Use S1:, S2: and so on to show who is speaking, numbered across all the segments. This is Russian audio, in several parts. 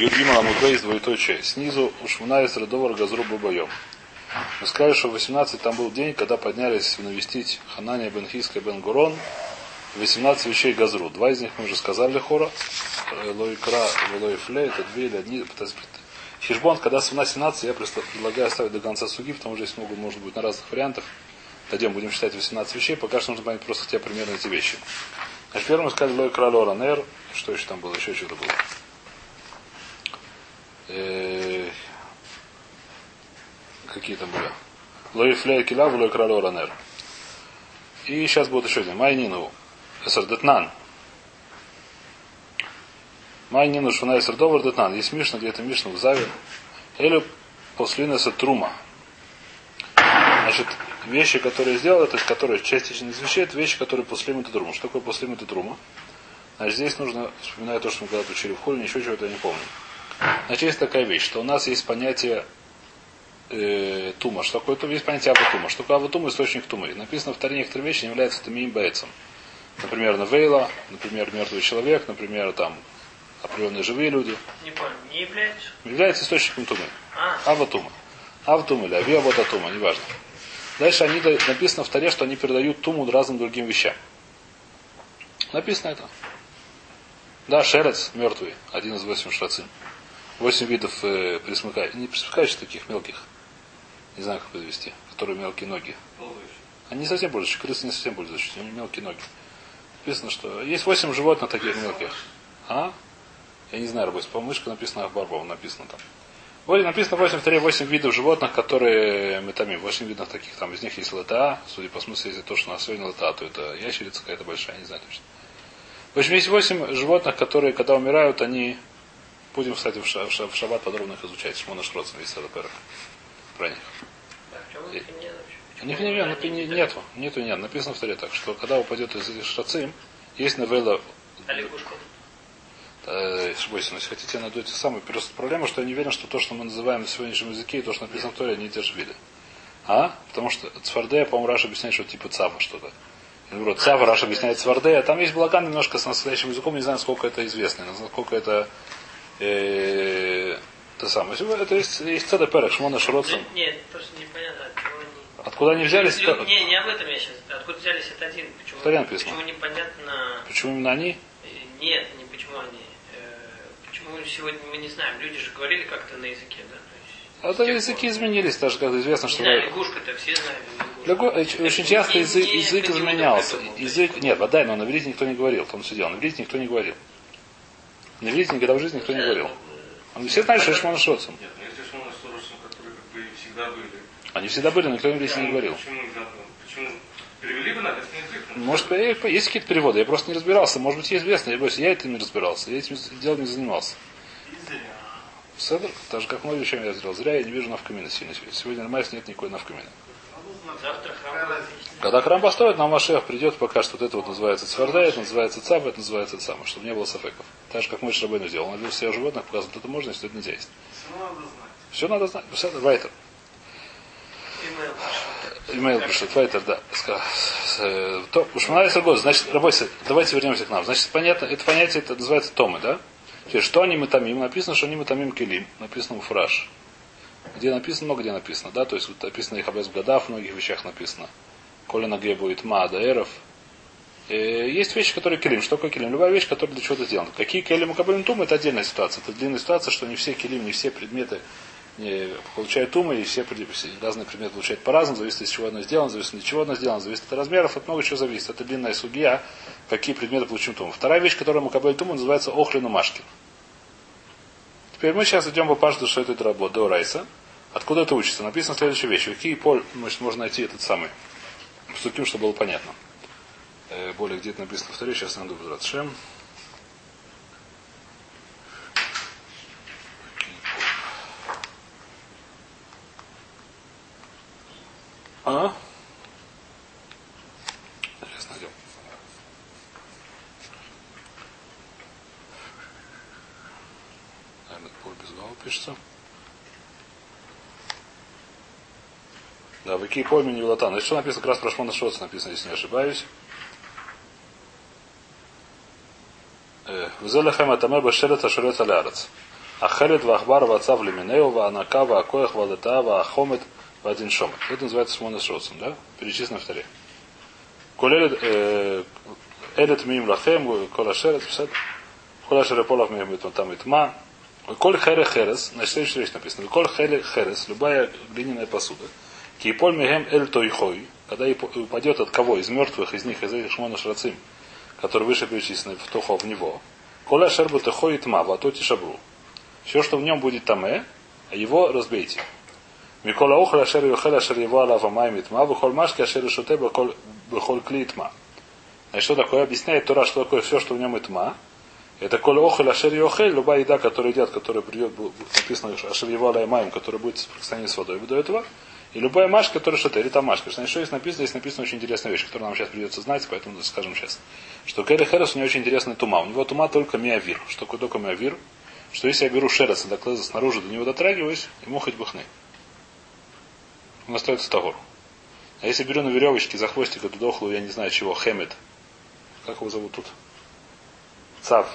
S1: Юргима Ламудбей из двоеточия. Снизу Ушмуна из Радовар Газру Бабаем. Мы сказали, что в 18 там был день, когда поднялись навестить Ханания Бенхиска Бен Гурон 18 вещей Газру. Два из них мы уже сказали хора. Лойкра, Лойфле, это две или одни. Хижбон, когда сумна 17, я предлагаю оставить до конца суги, потому что здесь много может быть на разных вариантах. Дойдем, будем считать 18 вещей. Пока что нужно понять просто хотя примерно эти вещи. Значит, первым мы сказали Лой Краль Оранер. Что еще там было? Еще что-то было. Э, какие там были? Лой Флей Килав, Лой Краль Оранер. И сейчас будет еще один. Майнину. Эсер Детнан. Майнину Шуна Эсер Довар Детнан. Есть Мишна, где-то Мишна в Заве. Или послинеса Трума. Значит, вещи, которые сделал, то есть которые частично из вещей, это вещи, которые после это трума. Что такое после это трума? Значит, здесь нужно, вспоминать то, что мы когда-то учили в холе, ничего чего-то я не помню. Значит, есть такая вещь, что у нас есть понятие э, тума. Что такое тума? Есть понятие аватума. Что такое аватума? Источник тумы. Написано в Таре некоторые вещи не являются тамиим бейцем. Например, навейла, например, мертвый человек, например, там определенные живые люди.
S2: Не понял, не является?
S1: Является источником тумы.
S2: А.
S1: Аватума. Аватума или авиавататума, неважно. Дальше они, написано в Таре, что они передают туму разным другим вещам. Написано это. Да, шерец мертвый, один из восемь шрацин. Восемь видов э, присмыкающих, не присмыкающих таких мелких, не знаю, как подвести, которые мелкие ноги. Они не совсем пользуются, крысы не совсем пользуются, они мелкие ноги. Написано, что есть восемь животных таких мелких. А? Я не знаю, работать. По мышка написано Ахбарбов, написано там. Вот написано 8 в 8 видов животных, которые метами. 8 видов таких. Там из них есть лата. Судя по смыслу, если то, что у нас сегодня лата, то это ящерица какая-то большая, не знаю точно. В общем, есть 8 животных, которые, когда умирают, они... Будем, кстати, в, ша, в, ша, в шаббат подробно их изучать. Шмона Шроцен, весь Садаперах. Про них. У них не, не, нету, нету, нет. Написано в таре так, что когда упадет из этих шрацим, есть новелла...
S2: А лягушка?
S1: э, если хотите, я найду эти самые. Просто проблема, что я не уверен, что то, что мы называем на сегодняшнем языке, и то, что написано в Торе, они те же виды. А? Потому что Цвардея, по-моему, Раша объясняет, что типа Цава что-то. Наоборот, Цава, Раша объясняет Цвардея. Там есть благан немножко с настоящим языком, не знаю, сколько это известно, насколько это э, то самое. Это есть, есть Цеда Перек, Шмона Шроцин.
S2: Нет, просто непонятно, от.
S1: Откуда они взялись?
S2: Не, не об этом я сейчас. Откуда взялись это один? Почему,
S1: Что написано?
S2: почему непонятно...
S1: Почему именно они?
S2: Нет, не почему они мы сегодня мы не знаем, люди же говорили как-то на языке, да?
S1: А то языки изменились, даже как известно, что...
S2: Да, лягушка-то все знают.
S1: Очень часто язык, язык изменялся. Язык... Нет, вода, но на иврите никто не говорил. Все дело. На иврите никто не говорил. На иврите никогда в жизни никто не говорил. Он все знают, что Шмона Шоцем.
S3: Нет, но есть Шмона Шоцем, которые как бы всегда были.
S1: Они всегда были, но никто на иврите не говорил.
S3: Почему, почему перевели бы на этот язык?
S1: Может, есть какие-то переводы, я просто не разбирался. Может быть, есть известно, я я этим не разбирался, я этим делом не занимался. Седр, так же как многие вещами я сделал. Зря я не вижу навкамина сильно. Сегодня на Майс нет никакой навкамина.
S2: Завтра храм
S1: Когда храм построят, нам Машех придет, пока что вот это вот называется Цварда, это называется Цав, это называется самое, чтобы не было сафеков. Так же, как мой Шрабейну сделал. Он обвел всех животных, показывает, это можно, если это нельзя есть. Все надо знать. Все надо знать. Вайтер. Имейл пришел. Вайтер, да. То, уж нравится год. Значит, работайте, давайте вернемся к нам. Значит, понятно, это понятие это называется томы, да? Теперь, что они метамим? Написано, что они метамим келим. Написано в фраж. Где написано, много где написано, да? То есть вот написано их обез в многих вещах написано. Коля на ге будет ма, даэров. Э, есть вещи, которые келим. Что такое келим? Любая вещь, которая для чего-то сделана. Какие келим у тум, это отдельная ситуация. Это длинная ситуация, что не все келим, не все предметы не получают тумы, и все разные предметы получают по-разному, зависит, из чего оно сделано, зависит, от чего оно сделано, зависит от размеров, от много чего зависит. Это длинная судья, какие предметы получим туму. Вторая вещь, которая Макабель Туму, называется Охлину Машкин. Теперь мы сейчас идем по пашту, что это работа до Райса. Откуда это учится? Написано следующая вещь. Какие поль, значит, можно найти этот самый. Вступим, чтобы было понятно. Э, более где это написано, повторю, сейчас найду Безрат Шем. А? пишется. Да, в Икии пойми не Вилатан. Значит, что написано, как раз про Шмона Шоц написано, если не ошибаюсь. Взелехем атаме башерет ашерет алярец. Ахелет вахбар вацав леминеува, анакава, акоях, вадатава, ахомет, вадин шомет. Это называется Шмона Шоцем, да? Перечислено в таре. Колелет э, элет мим лахем, кола шерет, писать. Кола шере полах мим там и тма. Коль хере херес, значит, следующая вещь написана. Коль хере херес, любая глиняная посуда. Киполь мегем эль тойхой, когда упадет от кого? Из мертвых, из них, из этих шмона шрацим, которые выше перечислены в тохо в него. Коля шербу тахой тма, ватоти шабру. Все, что в нем будет таме, его разбейте. Микола охра шер юхел ашер его алава майми тма, вихоль машки ашер шуте бихоль кли тма. Значит, что такое? Объясняет Тора, что такое все, что в нем и тма. Это коль охель ашер юхель, любая еда, которая едят, которая придет, написано ашер его алава майм, которая будет в с водой до этого. И любая машка, которая что-то, или там машка. Значит, что здесь написано? Здесь написана очень интересная вещь, которую нам сейчас придется знать, поэтому скажем сейчас. Что Кэри Херес у него очень интересный тума. У него тума только миавир. Что такое только миавир? Что если я беру шерец и снаружи до него дотрагиваюсь, ему хоть бы хны. Он остается тагор. А если беру на веревочке за хвостик эту дохлую, я не знаю чего, хемет. Как его зовут тут? Цав.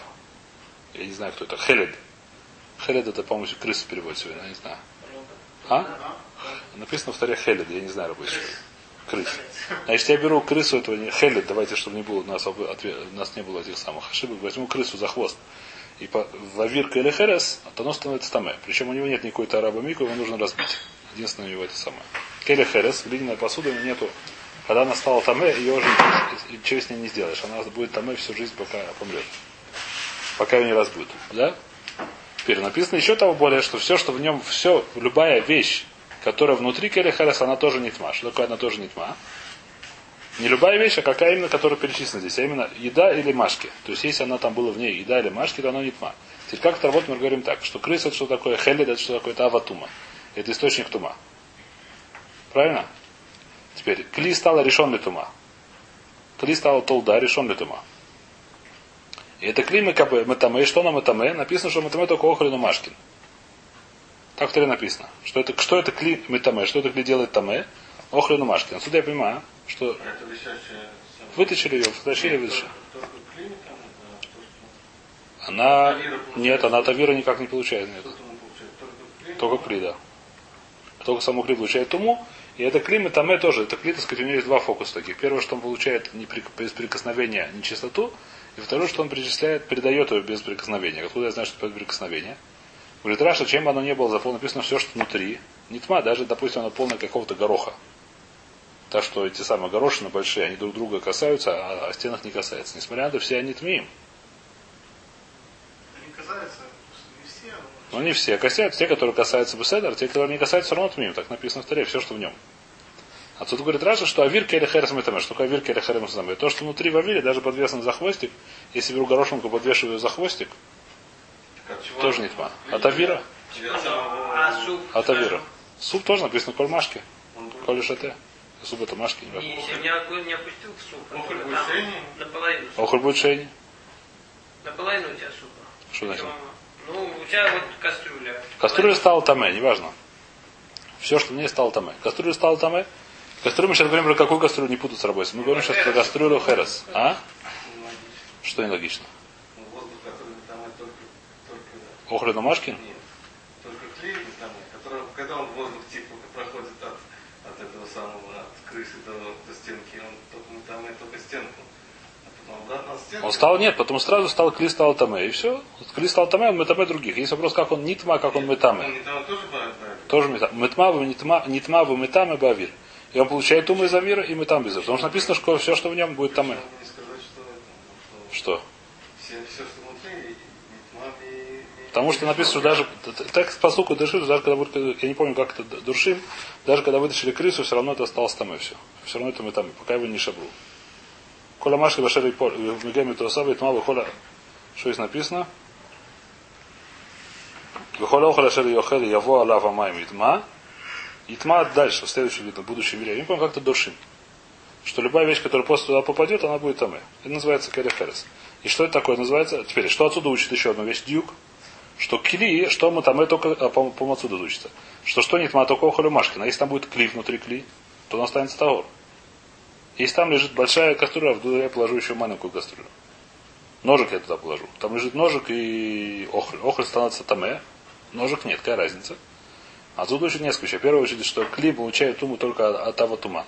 S1: Я не знаю, кто это. Хелед. Хелед это, по-моему, крыса переводится, я не знаю. А? Написано в таре Хелед, я не знаю рабочий. Крыс. Значит, я беру крысу этого не Хелед, давайте, чтобы не было у нас, ответ, у нас не было этих самых ошибок, возьму крысу за хвост. И по, вавирка или херес, то оно становится таме. Причем у него нет никакой тараба мику, его нужно разбить. Единственное у него это самое. Келе херес, глиняная посуда, у него нету. Когда она стала таме, ее уже ничего с ней не сделаешь. Она будет таме всю жизнь, пока помрет. Пока ее не разбудит. Да? Теперь написано еще того более, что все, что в нем, все, любая вещь, которая внутри Келехерес, она тоже не тьма. Что такое она тоже не тьма? Не любая вещь, а какая именно, которая перечислена здесь, а именно еда или машки. То есть, если она там была в ней, еда или машки, то она не тьма. Теперь как это работает, мы говорим так, что крыса это что такое, хелед это что такое, это аватума. Это источник тума. Правильно? Теперь, кли стала решен ли тума. Кли стала толда, решен ли тума. И это кли метаме. И что на метаме? Написано, что метаме только охрину машкин. Так в Таре написано. Что это, что это кли метаме, что это кли делает таме, охрину машкин. Отсюда я понимаю, что вытащили ее, вытащили, вытащили. Она, нет, она тавира никак не получает. Нет. Только кли, да. Только саму кли получает туму. И это клим и таме тоже. Это кли, так сказать, у него есть два фокуса таких. Первое, что он получает без прикосновения нечистоту. И второе, что он перечисляет, передает ее без прикосновения. Откуда я знаю, что это без прикосновения? Говорит, Раши, чем бы оно не было заполнено, написано все, что внутри. Не тьма, даже, допустим, оно полное какого-то гороха. Так что эти самые горошины большие, они друг друга касаются, а о стенах не касаются. Несмотря на это, все они טמאים.
S4: Они касаются, не все.
S1: Но не все касаются. Те, которые касаются בסדר, те, которые не касаются, все равно טמאים. Так написано в Торе, все, что в нем. А тут говорит Раши, что אוויר כלי חרס מטמא. Что такое אוויר כלי חרס מטמא? То, что внутри в אוויר е, даже подвешено за хвостик, если беру горошинку, подвешиваю за хвостик, тоже не тьма. От авира?
S2: А суп?
S1: Тоже написано кольмашки. Коли шате. Суп это машки.
S2: Не, не, опустил в суп,
S3: Охоль
S2: там
S3: будет шейни?
S2: наполовину.
S1: Охоль будет шейни.
S2: Наполовину у тебя супа.
S1: Что значит?
S2: Ну, у тебя вот кастрюля.
S1: Кастрюля стала таме, неважно. Все, что мне стало таме. Кастрюля стала таме. Кастрюлю мы сейчас говорим про какую кастрюлю не путать с работой. Мы говорим сейчас про кастрюлю херес. А? Что нелогично?
S3: Ну, воздух, который там это только,
S1: Охрена Машкин?
S3: нет, только клей там, который, когда он воздух типа проходит от, от этого самого, от крыши до, до стенки, он только там и только стенку. А потом от стенки.
S1: Он стал, нет, потом сразу стал кли стал таме. И все. Кли стал таме, он метаме других. Есть вопрос, как он нитма, как он
S3: Он
S1: метаме.
S3: не там тоже да?
S1: Тоже метаме. Метма, вы нитма, нитма, вы метаме, бавир. И он получает тумы из авира и метам без Потому что написано, что все, что в нем будет
S3: это,
S1: Что?
S3: все, все, что
S1: Потому что написано, что даже текст по суку дышит, даже когда будет, я не помню, как это душим, даже когда вытащили крысу, все равно это осталось там и все. Все равно это мы там, пока его не шабру. Коля Машки Башери в Мегами Туасаба, и Тмава Холя, что здесь написано? Вихоля Охоля Шери Йохел, Яво Алава Майм Итма. Итма дальше, в следующем видно, будущем мире. Я не помню, как это душим. Что любая вещь, которая после туда попадет, она будет там. Это называется Кереферес. И что это такое называется? Теперь, что отсюда учит еще одну вещь? Дюк. Что кли, что мы там, только а, по, по отсюда учится. Что что нет ма только охолю машкина. Если там будет кли внутри кли, то он останется тагор. Если там лежит большая кастрюля, в я положу еще маленькую кастрюлю. Ножик я туда положу. Там лежит ножик и охоль. Охоль становится таме. Ножек нет, какая разница? А тут очень несколько вещей. В первую очередь, что кли получает туму только от того тума.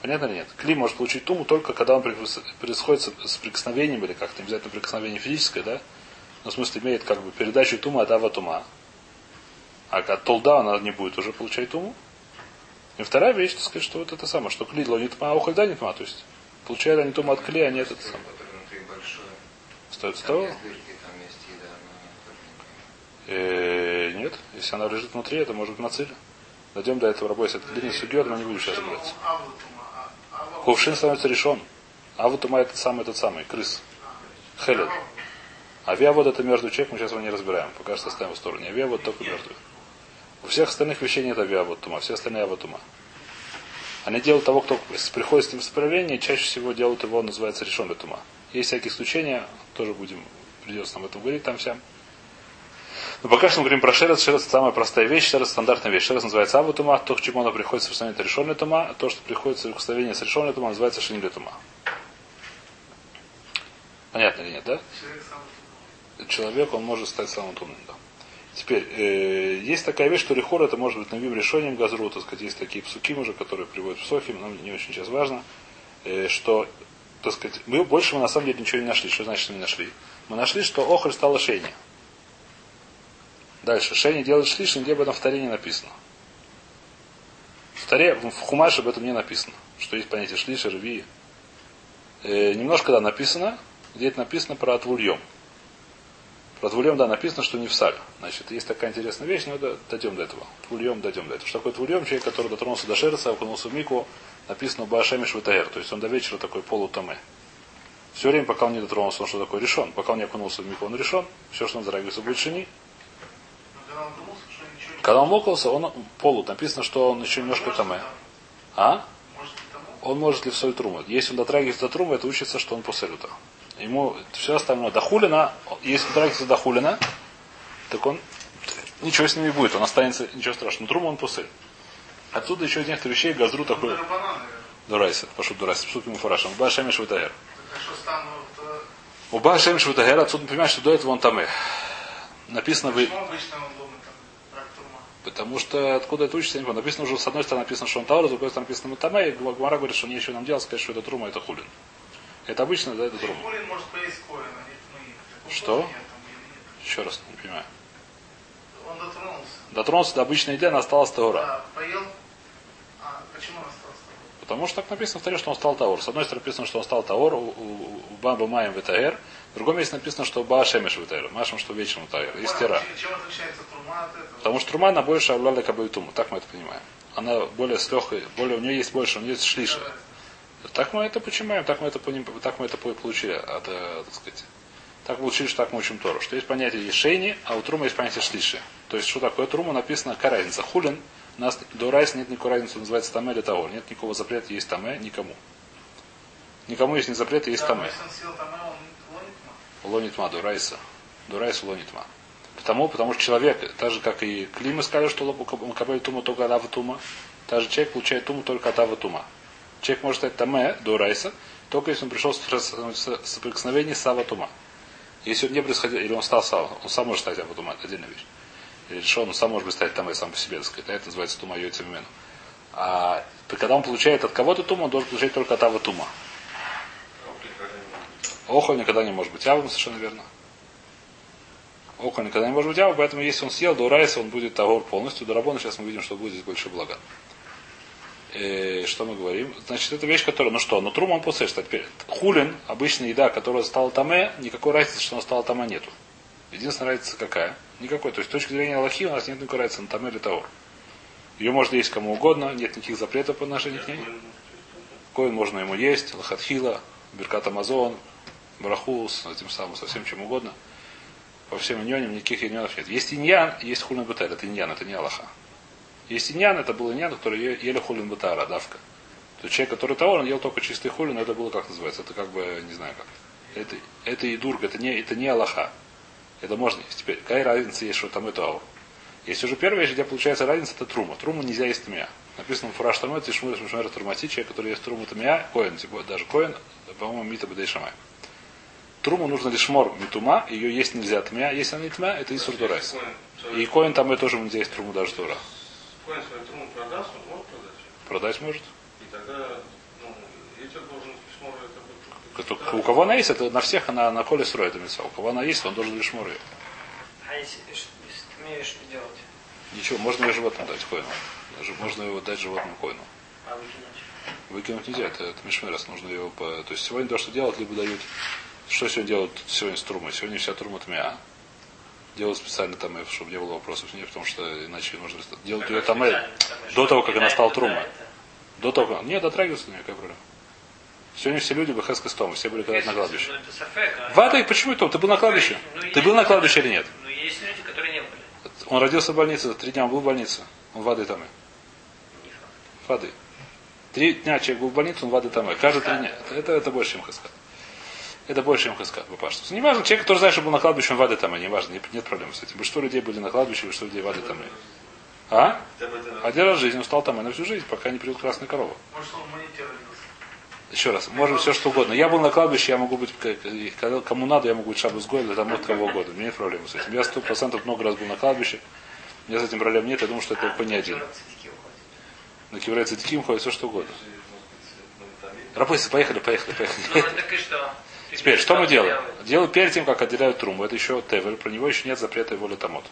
S1: Понятно или нет? Кли может получить туму только когда он происходит с прикосновением или как-то, обязательно прикосновение физическое, да? Но в смысле имеет как бы передачу тума от ава тума. А от толда она не будет уже получать туму. И вторая вещь, так сказать, что вот это самое, что кли лонит ма, а ухальда не тма, то есть получает они туму от кли, а не от это самое. Стоит с того? Э, нет, если она лежит внутри, это может быть нацель. Дойдем до этого рабойся. Это длинный судья, но не будем сейчас разбираться. Кувшин становится решен. А вот ума этот самый, этот самый, крыс. Хелед. Авиавод это мертвый человек, мы сейчас его не разбираем. Пока что оставим в стороне. Авиавод только мертвый. У всех остальных вещей нет авиавод тума, все остальные авиавод тума. Они делают того, кто приходит с ним в чаще всего делают его, называется решен тума. Есть всякие исключения, тоже будем, придется нам об этом говорить там всем. Но пока что мы говорим про шерец. Шерец самая простая вещь, шерец стандартная вещь. Шерец называется тума, то, к чему оно приходит в это решенный тума, а то, что приходит в соприкосновение с решенной тума, называется шинили тума. Понятно или нет, да? Человек, он может стать самым умным, да. Теперь, э, есть такая вещь, что рехор это может быть новым решением газру, так сказать, есть такие псуки уже, которые приводят в Сохим, нам не очень сейчас важно, э, что, так сказать, мы больше мы на самом деле ничего не нашли. Что значит, что не нашли? Мы нашли, что охоль стало шейни. Дальше. Шейни делает шлиш, нигде об этом в Таре не написано. В Таре, в Хумаше об этом не написано. Что есть понятие шлиша, рви. Э, немножко, да, написано, где это написано про отвульем. Про твульем, да, написано, что не в саль. Значит, есть такая интересная вещь, но это, дойдем до этого. Твульем дойдем до этого. Что такое твульем? Человек, который дотронулся до шерца, окунулся в мику, написано Баашами Швитаэр. То есть он до вечера такой полутаме. Все время, пока он не дотронулся, он что такое решен. Пока он не окунулся в мику, он решен. Все, что он затрагивается, будет шини. Когда он мокался, он полут. Написано, что он еще немножко таме. А? Он может ли в соль труму. Если он дотрагивается до трумы, это учится, что он после этого. Ему все остальное до хулина, если дотрагивается до хулина, так он ничего с ним не будет, он останется, ничего страшного. Труму он пусель. Отсюда еще из некоторых вещей газру такой. Дурайся, пошел дурайся, псук ему фарашем. Уба шемиш ватагер. Уба шемиш ватагер, отсюда понимаешь, что до этого он там и. Написано вы. Потому что откуда это учится, я не понимаю. Написано уже, с одной стороны написано, что он Таура, с другой стороны написано Мутаме, и Гмара говорит, что нечего нам делать, сказать, что это Трума, это Хулин. Это обычно, да, это
S4: а не
S1: Что? Еще раз, не понимаю.
S4: Он дотронулся.
S1: Дотронулся до обычной еды, она осталась Таура.
S4: Да, поел. А почему он остался?
S1: Потому что так написано в Таре, что он стал Таур. С одной стороны написано, что он стал Таур, у, у, у Баба Маем Ветаэр. В другом месте написано, что Ба Шемеш Ветаэр. Машем, что вечером Таэр. Есть Тера.
S4: Чем отличается трума от этого?
S1: Потому что Трума, она больше Авляля Кабайтума. Так мы это понимаем. Она более с легкой, более, у нее есть больше, у нее есть шлиша. Так мы это понимаем, так мы это, поним, так мы это получили от, э, так сказать. Так получили, что так мы учим Тору. Что есть понятие Ешейни, а у Трума есть понятие Шлиши. То есть, что такое Трума, написано какая разница. Хулин, у нас до Райс нет никакой разницы, называется Таме или Таор. Нет никакого запрета, есть Таме, никому. Никому есть не запрет, есть Таме. Лонитма, до Райса. До Райса лонитма. Потому, потому что человек, так же как и Климы сказали, что капает туму только от Ава Тума, так же человек получает туму только от Ава Тума. Человек может стать Таме до Райса, только если он пришел в соприкосновение с Ава Тума. Если он не происходил, или он стал Сава, он сам может стать Ава Тума, это отдельная вещь. Или решен, он сам может стать Таме сам по себе, так сказать. Это называется Тума Йойца Мимену. А когда он получает от кого-то Тума, он должен получать только от Ава Тума. Охоль никогда не может быть явым, совершенно верно. Охоль никогда не может быть явым, поэтому если он съел до Райса, он будет Тагор полностью. До Рабона сейчас мы видим, что будет здесь больше блага. Э, что мы говорим? Значит, это вещь, которая, ну что, ну трум он после, что теперь хулин, обычная еда, которая стала таме, никакой разницы, что она стала таме нету. Единственная разница какая? Никакой. То есть с точки зрения Аллахи у нас нет никакой разницы на таме или таор. Ее можно есть кому угодно, нет никаких запретов по отношению к ней. Коин можно ему есть, лохатхила, беркат Амазон, браху с этим самым, со всем чем угодно. По всем иньонам никаких иньонов нет. Есть иньян, есть хулин бутель, это иньян, это не Аллаха. Есть иньян, это был иньян, который ели хулин бутара, давка. То есть человек, который таор, он ел только чистый хулин, это было как называется, это как бы, не знаю как. Это, это и дург, это не, это не Аллаха. Это можно есть. Теперь, какая разница есть, что там это аур? Есть уже первая вещь, где получается разница, это трума. Труму нельзя есть тмия. Написано фураж тамой, это шмур шмур турмати, человек, который ест труму тмия, коин, типа, даже коин, по-моему, мита бедей шамай. труму нужно лишь мор митума, ее есть нельзя тмя. Если она не тмя, это Исур Дурайса.
S3: Коин
S1: И коин там и тоже нельзя есть труму даже тура.
S3: Коин свою труму продаст, он может продать.
S1: Продать может.
S3: И тогда, ну, ветер должен шмор это будет.
S1: Это- У кого она есть, это на всех она на коле строит У кого она есть, он должен лишь ее.
S2: А если, если ты умеешь что делать?
S1: Ничего, можно ее животным дать коину. Даже можно его дать животному коину.
S2: А выкинуть?
S1: Выкинуть нельзя, это, это мишмерас, нужно его по... То есть сегодня то, что делают, либо дают... Что сегодня делают сегодня с трумой? Сегодня вся трума тмя. Делают специально там, чтобы не было вопросов нет, потому что иначе можно... Делают ее там до того, как она стала трума. До того, как... Нет, дотрагиваться на нее, какая проблема. Сегодня все люди бхеска с все были когда на кладбище.
S2: Ну, это сафек, а-
S1: Вадай, почему это? Ты был на кладбище?
S2: Ну,
S1: Ты был на кладбище или нет?
S2: Ну, есть люди, которые не были.
S1: Он родился в больнице, три дня он был в больнице. Он воды там. Воды. Три дня человек был в больнице, он воды там. Каждые три дня. Это, это, это больше, чем хаскат. Это больше, чем хаскат, папаштус. Не важно, человек, который знает, что был на кладбище, он воды там, не важно, нет, нет проблем с этим. Большинство людей были на кладбище, большинство людей воды там. А?
S3: Один раз.
S1: В жизни он стал там и на всю жизнь, пока не придет красная корова.
S4: Может, он.
S1: Еще раз, быть все что угодно. Я был на кладбище, я могу быть, кому надо, я могу быть шабу с для там от кого угодно. У меня нет проблем с этим. Я сто процентов много раз был на кладбище. У меня с этим проблем нет, я думаю, что это
S2: А,
S1: по не один.
S2: на
S1: киврей цадиким ходит все что угодно.
S3: Есть.
S1: Рапойсы, поехали, поехали,
S2: Ну,
S1: поехали.
S2: так и что?
S1: Теперь, что мы делаем? Делаем перед тем, как отделяют труму. Это еще тевер, про него еще нет запрета его летомот.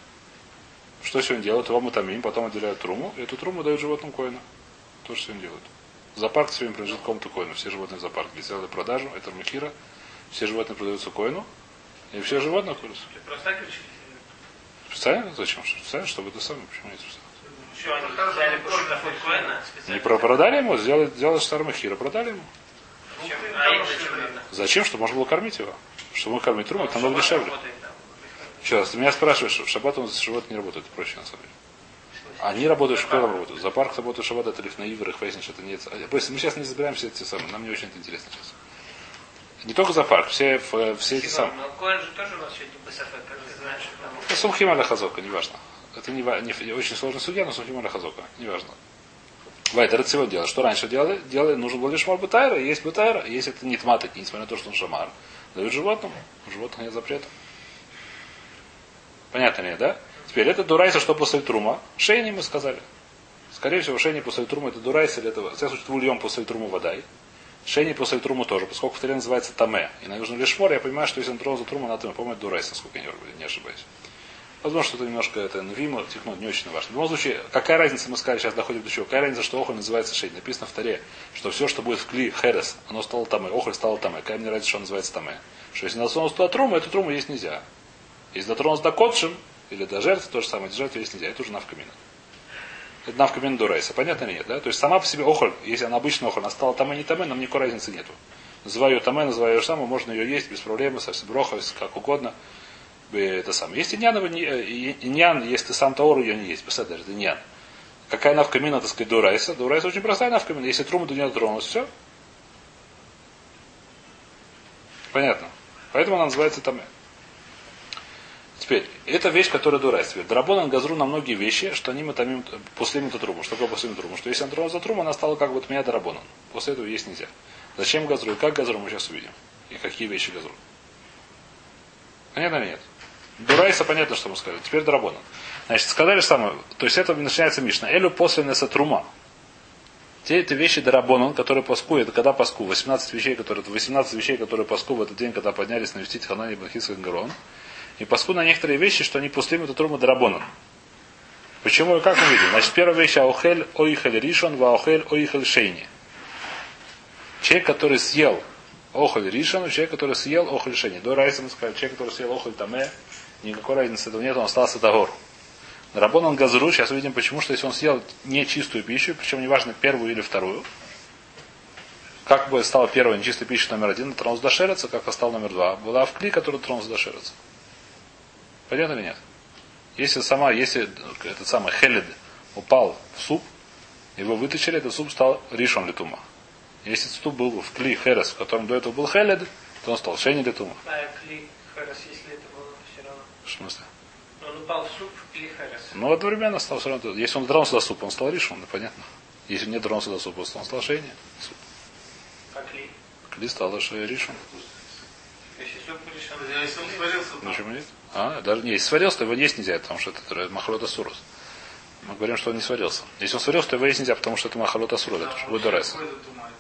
S1: Что сегодня делают? Его мутамим, потом отделяют труму. И эту труму дают животным коину. То, что сегодня делают. Зоопарк сегодня принадлежит кому-то коину. Все животные в зоопарке сделали продажу, это махира. Все животные продаются коину. И все животные курятся. Специально? Зачем? Специально, чтобы это самое. Почему не специально? Не про продали ему, сделали, сделали штар махира, продали ему.
S2: Зачем? А зачем?
S1: Чтобы можно было кормить его. Чтобы мы кормить труму, это намного дешевле.
S2: работает.
S1: Еще раз, ты меня спрашиваешь, в шаббат у нас животные не работают, это проще на самом деле. Они работают, в школе работают. Зоопарк работает шаббат, это лиф на ивр, их выяснишь, это не... Просто мы сейчас не разбираемся эти самые, нам не очень это интересно сейчас. Не только зоопарк, все, ф- все эти самые.
S2: Но коин же тоже у нас сегодня БСФ, как ты знаешь, там
S1: Это Сумхим аля хазока, неважно. Это не, не, очень сложный судья, но Сумхим аля хазока, неважно. Вайтер это сегодня дело. Что раньше делали? Делали, нужен был лишь мор бутайра, есть бутайра, если это не тматать, несмотря на то, что он шамар. Дают животному, животных нет запрета. Понятно ли, да? Теперь это дурайса, что после трума. Шейни мы сказали. Скорее всего, шейни после трума это дурайса, или это, в случае, твульем после труму водай. Шейни после труму тоже, поскольку в называется таме. И нужно лишь мор, я понимаю, что если он тронул за труму, надо, это дурайса, насколько я не ошибаюсь. Возможно, что это немножко это навимо, техно, не очень важно. В любом случае, какая разница, мы сказали, сейчас доходим до чего, какая разница, что охоль называется шейни. Написано в таре, что все, что будет в кли херес, оно стало таме, охоль стало таме. Какая мне разница, что оно называется таме? Что если дотронулся туда труму, эту труму есть нельзя. Если дотронулся до котшим, или до жертвы, то же самое, держать есть нельзя. Это уже навкамина. Это навкамина дурайса. Понятно или нет? Да? То есть сама по себе охоль, если она обычная охоль, она стала таме, не таме, нам никакой разницы нету. Называю ее таме, называю ее самое, можно ее есть без проблем, со брохой, как угодно. Э, Это самое. Если нянова, нян, если ты сам таор, ее не есть. Представляешь, это нян. Какая навкамина, так сказать, дурайса? Дурайса очень простая навкамина. Если труму до нее дотронулась, все. Понятно. Поэтому она называется таме. Теперь, это вещь, которая дурайс. Теперь, Драбонан газру на многие вещи, что они матамим после труму. Что такое после труму? Что если он тронул за труму, она стала как бы меня драбонан. После этого есть нельзя. Зачем газру и как газру мы сейчас увидим. И какие вещи газру. Понятно или нет? Дурайса понятно, что мы сказали. Теперь драбонан. Значит, сказали самое. То есть это начинается Мишна. Элю после неса трума. Те это вещи Дарабонан, которые паску, это когда паску, 18 вещей, которые, 18 вещей, которые паску в этот день, когда поднялись навестить Ханани Бахис Гарон. И паску на некоторые вещи, что они после это трума Дарабонан. Почему и как мы видим? Значит, первая вещь Аухель Оихель Ришон, Ваухель Оихель Шейни. Человек, который съел Охель Ришон, человек, который съел Охель Шейни. До Райса мы сказали, человек, который съел Охель Таме, никакой разницы этого нет, он остался Тагор. Рабонан Газру, сейчас увидим почему, что если он съел нечистую пищу, причем неважно первую или вторую, как бы стала первая нечистая пища номер один, тронулся до шерца, как стал номер два, была в кли, который тронулся до шерца. Понятно или нет? Если сама, если этот самый хелед упал в суп, его вытащили, этот суп стал ришон литума. Если суп был в кли херес, в котором до этого был хелед, то он стал шейни литума.
S2: А кли хэрос, если это было все равно.
S1: В смысле?
S2: Но он упал в суп, кли хэрос.
S1: Ну, одновременно стал все равно. Если он тронулся до супа, он стал ришон, ну, понятно. Если не тронулся до супа, то он стал шейни. Суп.
S2: Как ли?
S1: Кли стал ше- ришон.
S2: Если
S4: Если он сварился, то
S1: Почему нет? А, даже не, если сварился, то его есть нельзя, потому что это махалота сурус. Мы говорим, что он не сварился. Если он сварился, то его есть нельзя, потому что это махалота сурус, это будет дорес.
S4: тума.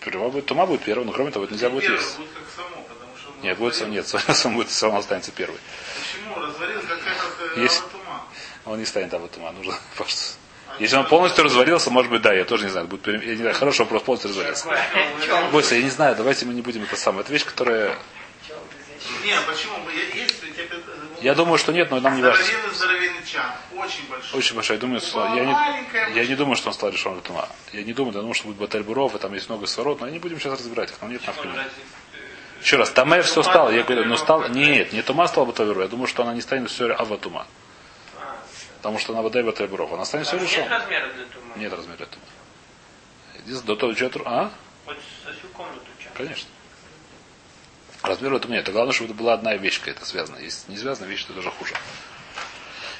S1: Первого будет, тума будет первым, но кроме того, это нельзя будет есть.
S4: будет как само, потому что он
S1: Нет, будет сам, нет, он будет сам останется первый.
S4: Почему? Разварился как этот
S1: Есть.
S4: тума.
S1: Он не станет об тума, нужно просто.
S4: А
S1: Если он полностью развалился, может быть, да, я тоже не знаю. Будет, я не знаю, хороший вопрос, полностью развалился. Бойся, я не знаю, давайте мы не будем это самое. Это вещь, которая.
S4: Не, почему? Есть э,
S1: Я думаю, что нет, но нам не важно.
S4: здоровенный, здоровенный чан. Очень большой.
S1: Очень большой. Я думаю, что я не, я не думаю, что он стал решен тума. Я не думаю, я думаю, что будет баталь буров, и там есть много сворот, но не будем сейчас разбирать их, нам нет нахуй. Еще раз, Таме все стало, я говорю, но стал, нет, не тума стала буров, я думаю, что она не станет все ава тума. Потому что она вода баталь буров, она станет все
S2: Нет
S1: решен.
S2: размера для тума.
S1: Нет размера тума. Единственное, До того, что а?
S2: Хоть со всю комнату.
S1: Конечно. Размер это нет. Это главное, чтобы это была одна вещь какая-то связана. Если не связана вещь, то тоже хуже.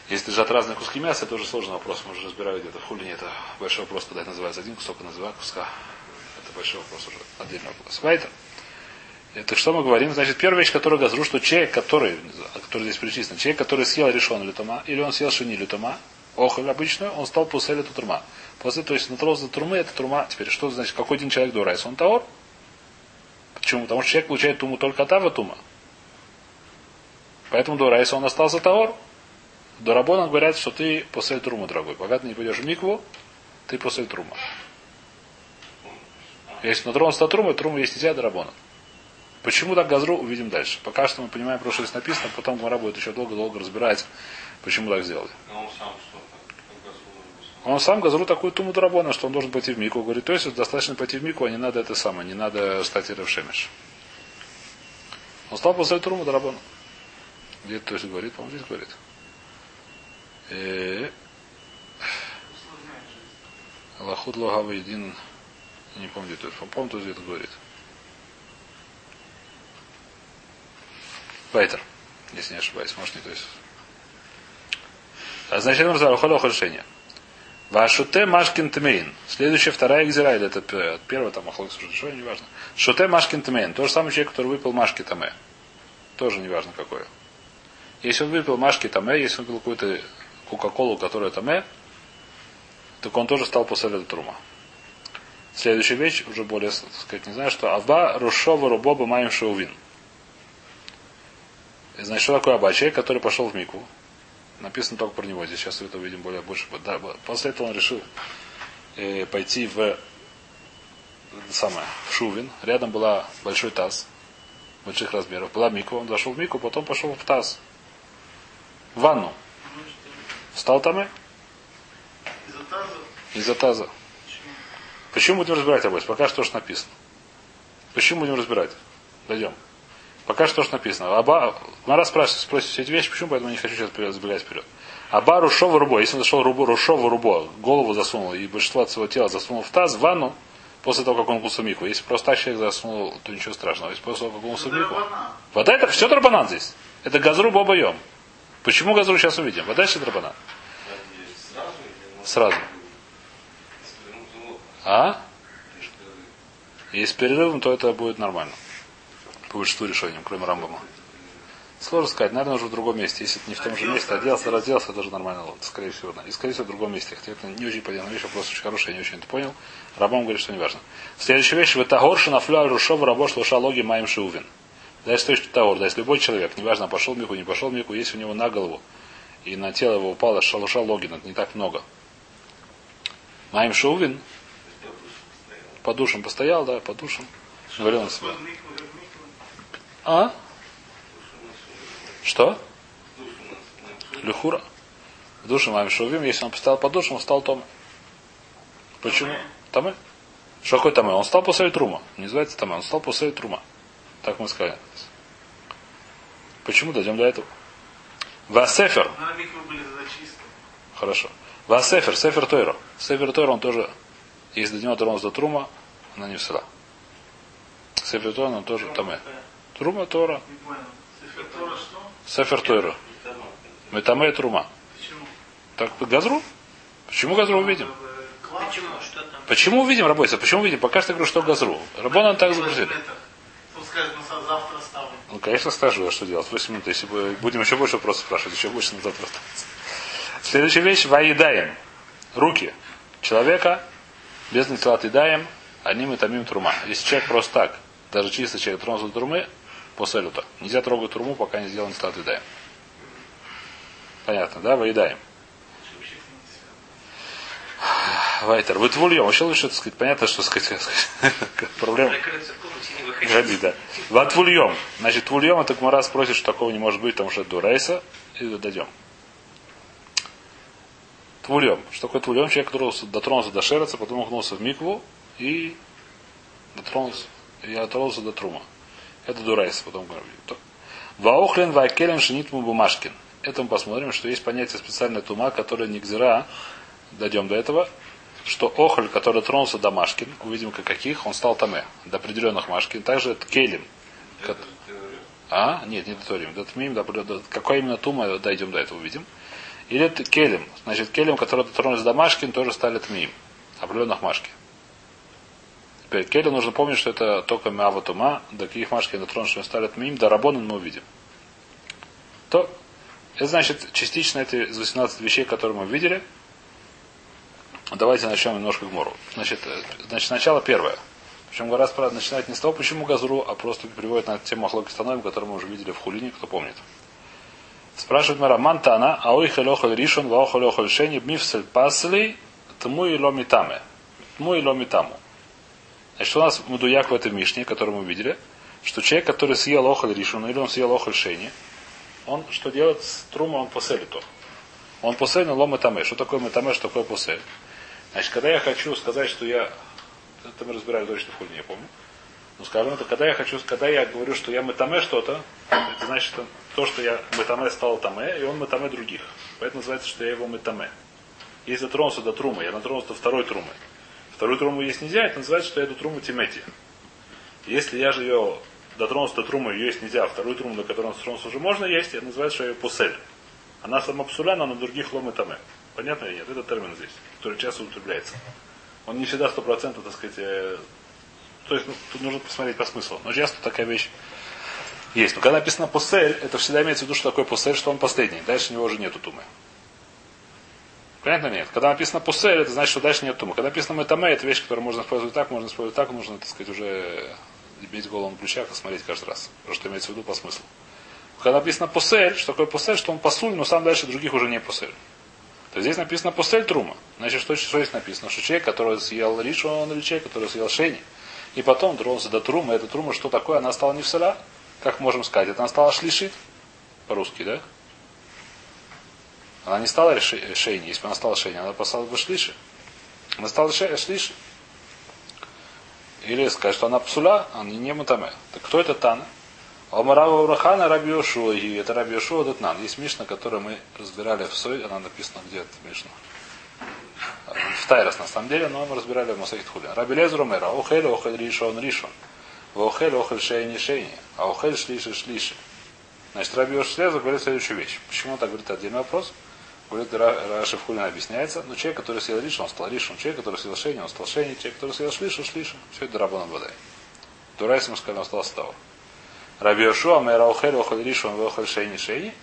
S1: Если лежат разные куски мяса, это уже сложный вопрос. Мы уже разбирали где-то в хулине. Это большой вопрос, когда это называется один кусок, а называют куска. Это большой вопрос уже. Отдельный вопрос. Вайтер. Это что мы говорим? Значит, первая вещь, которую газру, что человек, который, который здесь причислен, человек, который съел решен или тома, или он съел шини или тома, охоль обычную, он стал пусель эту турма. После, то есть натроз за турмы, это турма. Теперь что значит, какой один человек дурайс? Он таор? Почему? Потому что человек получает туму только от ава тума. Поэтому дурайс он остался таор. Дорабона говорят, что ты после турмы, дорогой. Пока ты не пойдешь в микву, ты после трума. Если на трон стал трума, трума есть нельзя дорабона. Почему так газру, увидим дальше. Пока что мы понимаем, просто здесь написано, потом Гмара будет еще долго-долго разбирать, почему так сделали.
S3: Он сам что
S1: Он газру такую туму драбона, что он должен пойти в мику. Говорит, то есть достаточно пойти в мику, а не надо это самое, не надо стать Ревшемиш. Он стал после труму драбона. Где то есть говорит, по-моему, здесь говорит. Э, Лахуд логава един. Не помню, где это. По-моему, тут где-то говорит. Вайтер, если не ошибаюсь, может не то есть. А значит, мы разобрали решение. Вашуте Машкин Тмейн. Следующая, вторая экзера, или это п- первая там охлок что не важно. Шуте Машкин Тмейн. То же самое человек, который выпил Машки Таме. Тоже не важно какое. Если он выпил Машки Таме, если он выпил какую-то Кока-Колу, которая Таме, так он тоже стал после этого трума. Следующая вещь, уже более, так сказать, не знаю, что Аба Рушова Рубоба Маем Шаувин. Значит, что такое Аба? Человек, который пошел в Мику. Написано только про него. Здесь сейчас это увидим более больше. Да, после этого он решил э, пойти в это самое, в Шувин. Рядом была большой таз больших размеров. Была Мику. Он зашел в Мику, потом пошел в таз. В ванну. Встал там и
S4: Из-за таза.
S1: из-за таза. Почему будем разбирать обоих? Пока что ж написано. Почему будем разбирать? Дойдем. Пока что ж написано. Аба, Мара спрашивает, спросит все эти вещи, почему, поэтому не хочу сейчас забегать вперед. Аба Рушова Рубо, если он зашел Рубо, Рушова Рубо, голову засунул и большинство от своего тела засунул в таз, в ванну, после того, как он кусал мику. Если просто так человек засунул, то ничего страшного. Если после того, как он кусал мику. Вода это все драбанан здесь. Это газру бобоем. Почему газру сейчас увидим? Вода это драбанан.
S3: Сразу
S1: А? Если с перерывом, то это будет нормально. По большинству решениям, кроме Рамбама. Сложно сказать, наверное, уже в другом месте. Если это не в том же месте, оделся, разделся, это уже нормально, вот, скорее всего. Да. И скорее всего в другом месте. Хотя это не очень понятная вещь, вопрос очень хороший, я не очень это понял. Рабам говорит, что не важно. Следующая вещь, в Тагоршу на флю рушов рабош лошалоги маем шиувин. Дальше то, что Тагор, да, если любой человек, неважно, пошел мику, не пошел мику, если у него на голову и на тело его упало шалуша логин, это не так много. Маем шиувин, по душам постоял, да, по душам. Говорил на себя. А? Что? Люхура. В душе маме шувим, если он поставил под душем, он стал Томе. Почему? Томе? Что такое Томе? Он стал после Трума. Не называется Томе, он стал после Трума. Так мы сказали. Почему дойдем до этого? Васефер. Хорошо. Васефер, Сефер Тойро. Сефер Тойро, он тоже, если до него тронулся до Трума, она не всегда. Сефер Тойро, он тоже Томе. Трума Тора.
S4: Сефер Тора.
S1: Метаме Трума.
S4: Почему?
S1: Так, Газру? Почему Газру увидим?
S2: Почему? Что там?
S1: Почему увидим, Рабойса? Почему увидим? Пока что я говорю, что Газру. Рабона так
S4: скажет, ну, завтра
S1: конечно, скажу, а что делать. 8 минут, если будем еще больше вопросов спрашивать, еще больше назад вертаться. Следующая вещь, ваедаем. Руки человека без нецелат едаем, одним и тамим трума. Если человек просто так, даже чисто человек тронулся до трумы, после люта. Нельзя трогать труму, пока не сделан нецелат едаем. Понятно, да? Выедаем. Вайтер. Вы твульем. Еще лучше, так сказать, понятно, что сказать, проблема. Годи, да. Ватвульем. Значит, твульем это Гмара спросит, что такого не может быть, потому что это дурейса. И дойдем. Твульем. Что такое твульем? Человек дотронулся, дотронулся до шереца, потом угнулся в микву и дотронулся, и дотронулся до трума. Это дурейса, потом говорим. Ваохлен вайкелен шинитму бумашкин. Это мы посмотрим, что есть понятие специальная тума, которая не гзира, дойдем до этого, что охоль, который тронулся до Машкин, увидим как каких, он стал таме, до определенных Машкин. Также это келем. ко- А? Нет, не до Торим. До Тмим, до, до- какой именно тума, дойдем до этого, увидим. Или это келем. Значит, келем, который дотронулся до Машкин, тоже стали Тмим. Определенных Машки. Теперь келем нужно помнить, что это только Мава Тума, до каких Машкин дотронувшись стали Тмим, до Рабонан мы увидим. То, это значит, частично это из 18 вещей, которые мы видели. Давайте начнем немножко гмору. Значит, э, значит, начало первое. Причем Гарас начинает не с того, почему Газру, а просто приводит на тему Ахлоки Становим, которую мы уже видели в Хулине, кто помнит. Спрашивает Мара, Мантана, а ой халехаль ришон, вау халехаль шени, мифсель пасли, тму и ломитаме. Тму и ломитаму. Значит, у нас мудуяк в этой Мишне, который мы видели, что человек, который съел охаль ришон, или он съел охаль шени, он что делает с трума, он поселит то. Он посель на лом метаме. Что такое метаме, что такое посель? Значит, когда я хочу сказать, что я... Это мы разбирали точно в хуйне, я помню. Ну, скажем, это когда я хочу, когда я говорю, что я метаме что-то, это значит, что то, что я метаме стал таме, и он метаме других. Поэтому называется, что я его метаме. Если дотронулся до трумы, я дотронулся до второй трумы. Вторую труму есть нельзя, это называется, что я эту труму тимети. Если я же ее дотронулся до трумы, ее есть нельзя, а вторую труму, до которой он дотронулся, уже можно есть, это называется, что я ее пусель. Она сама псуля, но на других лом и таме. Понятно или нет? Это термин здесь, который часто употребляется. Он не всегда сто процентов, так сказать, э, то есть ну, тут нужно посмотреть по смыслу. Но часто такая вещь есть. Но когда написано пусель, это всегда имеется в виду, что такое пусель, что он последний. Дальше него уже нету тумы. Понятно нет? Когда написано пусель, это значит, что дальше нет тумы. Когда написано метаме, это вещь, которую можно использовать так, можно использовать так, нужно, так сказать, уже иметь голову на плечах и смотреть каждый раз. Что имеется в виду по смыслу. Когда написано пусель, что такое пусель, что он посуль, но сам дальше других уже не пусель. То здесь написано пусель трума. Значит, что, что здесь написано? Что человек, который съел ришу, он или человек, который съел шени, и потом тронулся до трума, эта трума что такое? Она стала не в как можем сказать, это она стала шлишит, по-русски, да? Она не стала шейни, если бы она стала шейни, она стала бы шлиши. Она стала шлиши. Или сказать, что она псуля, а не мутаме. Так кто это Тана? Омарава Урахана Раби и это Раби Йошуа Датнан. Есть Мишна, которую мы разбирали в Сой, она написана где-то Мишна. В Тайрос, на самом деле, но мы разбирали в Масахит Хулин. Раби Лезру Мера, Охель, Охель Ришон, Ришон. Охель, Охель Шейни, Шейни. А Охель Шлиши, Шлиши. Значит, Раби Йошуа говорит следующую вещь. Почему он так говорит, отдельный вопрос. Говорит, Ра- Раши в Хулин объясняется. Но человек, который съел Ришон, он стал Ришон. Человек, который съел Шейни, он стал Шейни. Человек, который съел Шлишу, Шлишу. Все это Рабаном водай. Дурайс, мы сказали, он стал Става. Раби Йошуа, Мэра Охель, Охель Ришон, Охель Шейни, Шейни.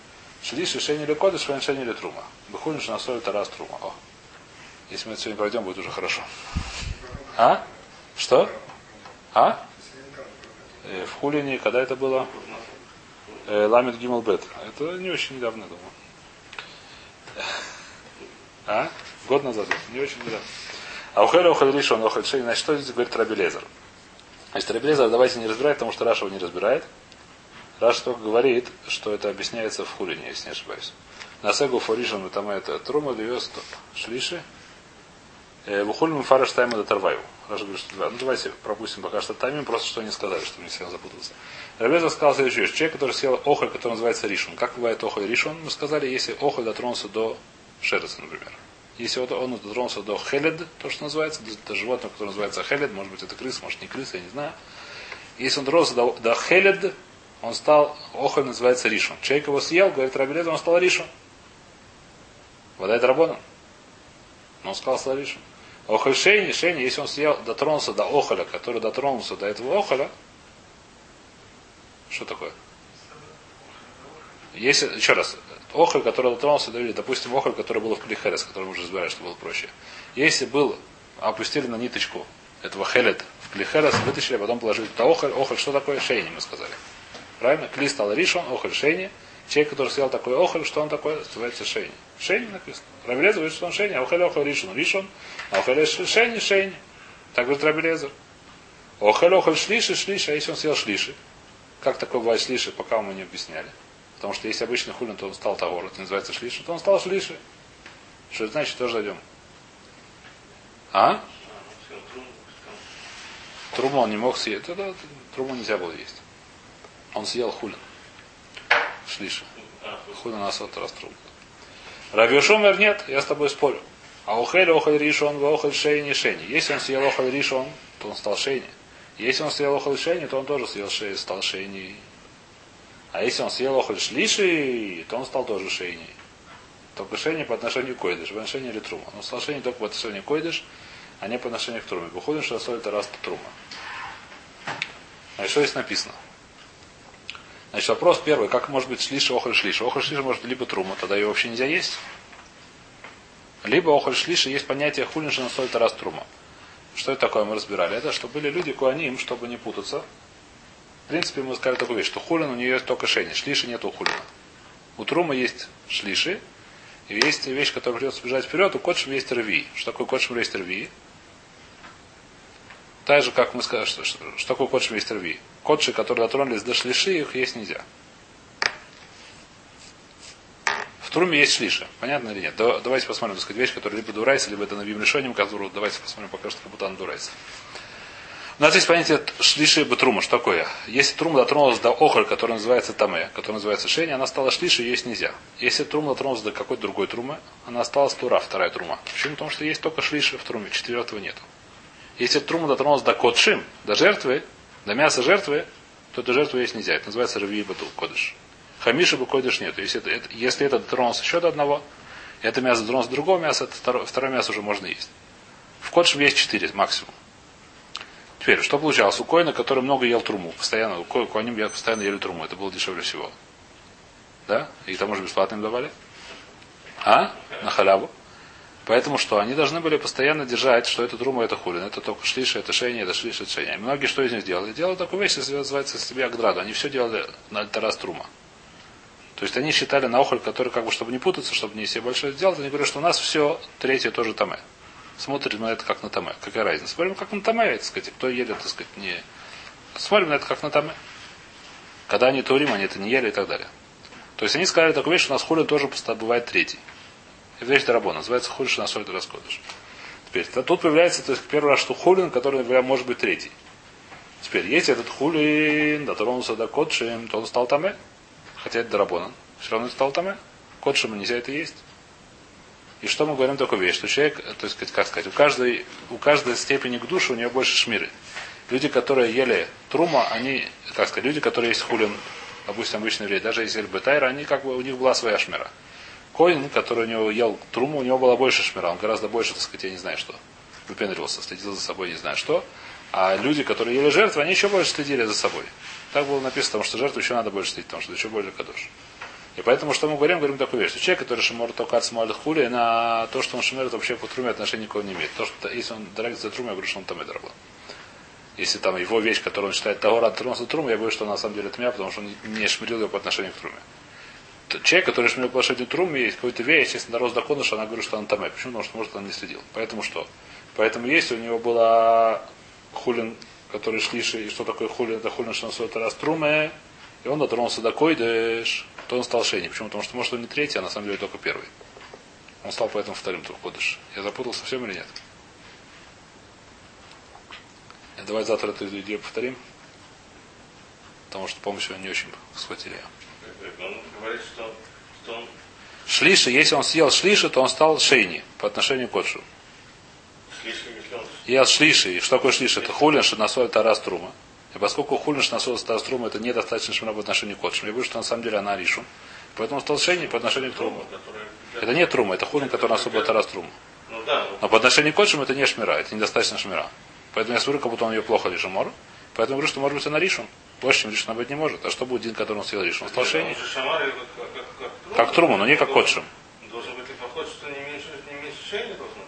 S1: Шлиши, Шейни, Лекодыш, Шейни, Шейни, Летрума. Бехулин, Шанасоль, Тарас, Трума. О. Если мы это сегодня пройдем, будет уже хорошо. А? Что? А? Э, в Хулине, когда это было? Э, Ламит Гимл Бет. Это не очень недавно, думаю. А? Год назад. Не очень недавно. А Ухеля Ухель Ришон, Охель Шейни. Значит, что здесь говорит Раби Лезер? Значит, Раби Лезер давайте не разбирать, потому что Раша его не разбирает. Раша только говорит, что это объясняется в Хулине, если не ошибаюсь. Насегу Форишон, там это Трума, Львес, Шлиши. Э, Вухулин Фараш Тайма. Раша говорит, что два. Ну давайте пропустим пока что таймим, просто что они сказали, чтобы не сильно запутаться. Рабеза сказал следующую вещь. Человек, который съел охоль, который называется ришон. Как бывает охоль ришон? Мы сказали, если охоль дотронулся до шереца, например. Если вот он дотронулся до хелед, то, что называется, до, до животного, которое называется хелед, может быть это крыса, может не крыса, я не знаю. Если он дотронулся до, до хелед, он стал, охоль называется ришон. Человек его съел, говорит Рабелеза, он стал ришон. Вода это рабоном. Но он сказал, стал ришон. Охоль шейни, шейни, если он съел, дотронулся до охоля, который дотронулся до этого охоля, что такое? Если, еще раз, охоль, который дотронулся до допустим, охоль, который был в Клихерес, который мы уже разбирали, что было проще. Если был, опустили на ниточку этого хелет в Клихерес, вытащили, а потом положили туда охоль. Охоль, что такое? Шейни, мы сказали. Правильно? Кли стал ришон, охоль шейни. Человек, который съел такой охоль, что он такое? Называется шейни. Шейни написано. Равелезер говорит, что он шейни, а охоль ришон. Ришон, а охоль шейни, шейни. Так говорит Равелезер. Охоль охоль шлиши, шлиши, а если он съел шлиши? Как такое бывает шлиши, пока мы не объясняли. Потому что если обычный хулин, то он стал тагор, это называется шлиши, то он стал шлиши. Что это значит, тоже зайдем. А? Труму он не мог съесть. Тогда труму нельзя было есть. Он съел хулин. Шлиши. Хулин нас вот раз труму. Равишумер нет, я с тобой спорю. А ухель охаль ришон, охаль шейни шейни. Если он съел охаль ришон, то он стал шейни. Если он съел охаль шейни, то он тоже съел шейни, стал шейни. А если он съел охоль шлиши, то он стал тоже шейни. Только шейни по отношению к койдыш, по отношению или трума. Он стал шейни только по отношению к койдыш, а не по отношению к труме. Выходим, что соль это раз трума. Значит, что здесь написано? Значит, вопрос первый. Как может быть шлиша, охоль шлиша? Охоль шлиша может либо трума, тогда ее вообще нельзя есть. Либо охоль шлиша есть понятие хулинша на соль раз трума. Что это такое, мы разбирали. Это, что были люди куаним, чтобы не путаться. В принципе, мы сказали такую вещь, что хулин у нее есть только шейни. Шлиши нет у хулина. У трума есть шлиши, и есть вещь, которая придется бежать вперед, у котшем есть рви. Что такое котшем есть рви? Так же, как мы сказали, что, что, что такое котшем есть рви. Котши, которые дотронулись до шлиши, их есть нельзя. В труме есть шлиша. Понятно или нет? Да, давайте посмотрим, так сказать, вещь, которая либо дурайся, либо это на решением, которую давайте посмотрим пока что, как будто она дурайся. У нас есть понятие шлиши батрума. Что такое? Если трума дотронулась до охоль, который называется таме, который называется шени, она стала шлиши, есть нельзя. Если трума дотронулась до какой-то другой трумы, она осталась тура, вторая трума. Почему? Потому что есть только шлиши в труме, четвертого нету. Если трума дотронулась до котшим, до жертвы, до мяса жертвы, то эту жертву есть нельзя. Это называется рви бату, кодыш. Хамиша бы кодыш нет. Если это, это, если это дотронулось еще до одного, это мясо дотронулось до другого мяса, это второе, второе мясо уже можно есть. В кодшим есть четыре максимум. Теперь, что получалось? У Коина, который много ел труму, постоянно, у Коиним постоянно ели труму, это было дешевле всего. Да? И к тому же бесплатно им давали. А? На халяву. Поэтому что? Они должны были постоянно держать, что это трума, это хулин, это только шлиша, это шейни, это шлиша, это шейни. И многие что из них делали? Делали такую вещь, называется себе Агдраду. Они все делали на альтарас трума. То есть они считали на охоль, который, как бы, чтобы не путаться, чтобы не себе большое сделать, они говорят, что у нас все третье тоже таме смотрим на это как на таме. Какая разница? Смотрим как на таме, так сказать, кто едет, так сказать, не... Смотрим на это как на таме. Когда они турим, они это не ели и так далее. То есть они сказали такую вещь, что у нас хулин тоже бывает третий. Вещь Дарабона, называется хулин, что на соль раскодыш. Теперь, тут появляется, то есть, первый раз, что хулин, который, может быть третий. Теперь, если этот хулин дотронулся до котшим, то он стал таме. Хотя это Дарабона. Все равно стал таме. Котшим нельзя это есть. И что мы говорим такую вещь, что человек, то есть, как сказать, у каждой, у каждой степени к душе у нее больше шмиры. Люди, которые ели трума, они, как сказать, люди, которые есть хулин, допустим, обычные евреи, даже если бетайра, они как бы, у них была своя шмира. Коин, который у него ел труму, у него было больше шмира, он гораздо больше, так сказать, я не знаю что, выпендривался, следил за собой, не знаю что. А люди, которые ели жертвы, они еще больше следили за собой. Так было написано, потому что жертву еще надо больше следить, потому что еще более кадош. И поэтому, что мы говорим, говорим такую вещь, что человек, который шимор только от смолит хули, на то, что он шимер, это вообще по труме отношения никого не имеет. То, что если он дорогит за труму, я говорю, что он там это работает. Если там его вещь, которую он считает того рад тронулся труму, я говорю, что он на самом деле тмя, потому что он не шмирил ее по отношению к труме. Человек, который шмирил по отношению к труме, есть какой-то вещь, если дорос до коныша, она говорит, что он там. Почему? Потому что, может, он не следил. Поэтому что? Поэтому есть у него была хулин, который шлиши, и что такое хулин, это хулин, что он раз труме, и он дотронулся до койдыш, то он стал шейни. Почему? Потому что, может, он не третий, а на самом деле только первый. Он стал поэтому вторым Тухкодыш. Я запутал совсем или нет? Давай завтра эту идею повторим. Потому что, по-моему, сегодня не очень схватили.
S3: Он говорит, что, что он...
S1: Шлиши, если он съел шлиши, то он стал шейни по отношению к
S3: он...
S1: Ел шлиши. И что такое шлиши? Это хулин, что на соль тарас трума. И поскольку хулиш насос Таструма это недостаточно шмира по отношению к Котшим, я говорю, что на самом деле она Ришу. Поэтому стал шейни по отношению к Труму. Это не Трума, это хулин, который на особо Тарас Трума.
S3: Ну, да,
S1: Но по отношению к Котшим это не шмира, это недостаточно шмира. Поэтому я смотрю, как будто он ее плохо лишь мор. Поэтому я говорю, что может быть она Ришу. Больше, чем Ришон быть не может. А что будет день, который он съел Ришон? Он стал шейни.
S3: как,
S1: труму, но не как котшим.
S3: Должен быть и поход, что не меньше, не меньше шейни должно быть.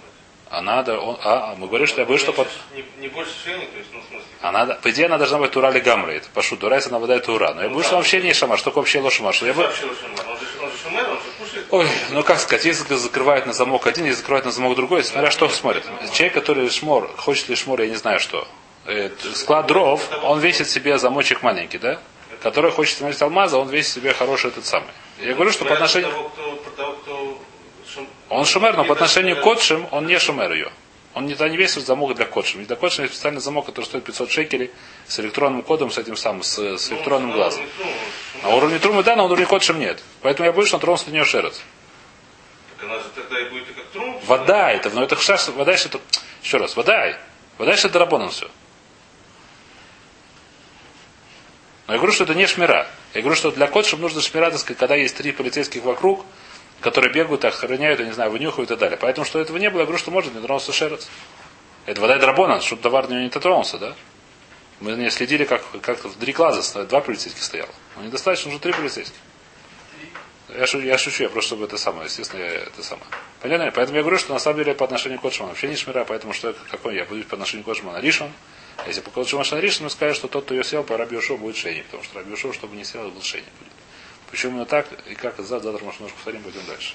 S1: А надо, он, а, мы говорим, что я говорю, что под...
S3: Не, не больше шейни, то есть, ну, в смысле.
S1: А надо, по идее, она должна быть тура или гамра. Это пашу, тура, если она выдает тура. Но я
S3: Ну да.
S1: что вообще не шамар. Что такое вообще лошамар? Что я
S3: кушает.
S1: Ой, ну как сказать, если закрывает на замок один, если закрывает на замок другой, смотря что смотрит. Человек, который шмор, хочет ли шмор, я не знаю что. Э, Склад дров, он весит себе замочек маленький, да? Который хочет смотреть алмаза, он весит себе хороший этот самый. Я говорю, что по отношению...
S3: Шум-
S1: Он шумер, но по отношению к котшим, он не шумер ее. Он не, не весит замок для котшим. Для котшим есть специальный замок, который стоит 500 шекелей, с электронным кодом, с этим самым, с, с
S3: Ну,
S1: электронным глазом. На уровне трумы да, на уровне котшим нет. Поэтому я боюсь, что он тронулся до нее шерец.
S3: Так она же тогда и будет и как трум.
S1: Вода это, но это хшаш, вода это, еще раз, вода, вода это рабонан все. Но я говорю, что это не шмира. Я говорю, что для котшев нужно шмира, так сказать, когда есть три полицейских вокруг, которые бегают, охраняют, я не знаю, вынюхают и так далее. Поэтому, что этого не было, я говорю, что может, не тронулся шерец. Это вода драбонан, чтобы товар не дотронулся, да? Мы не следили, как, как в три глаза два полицейских стояло. Но недостаточно, уже три полицейских. Я, шу, я шучу, я просто чтобы это самое, естественно, я это самое. Понятно? Поэтому я говорю, что на самом деле по отношению к Котшману вообще не шмира, поэтому что какой я буду по отношению к Котшману Ришон. А если по Котшману Ришон, мы скажем, что тот, кто ее съел, по Раби Йошуа будет шейни, потому что Раби Йошуа, чтобы не съел, был шейни будет. Почему именно так, и как завтра, завтра немножко повторим, пойдем дальше.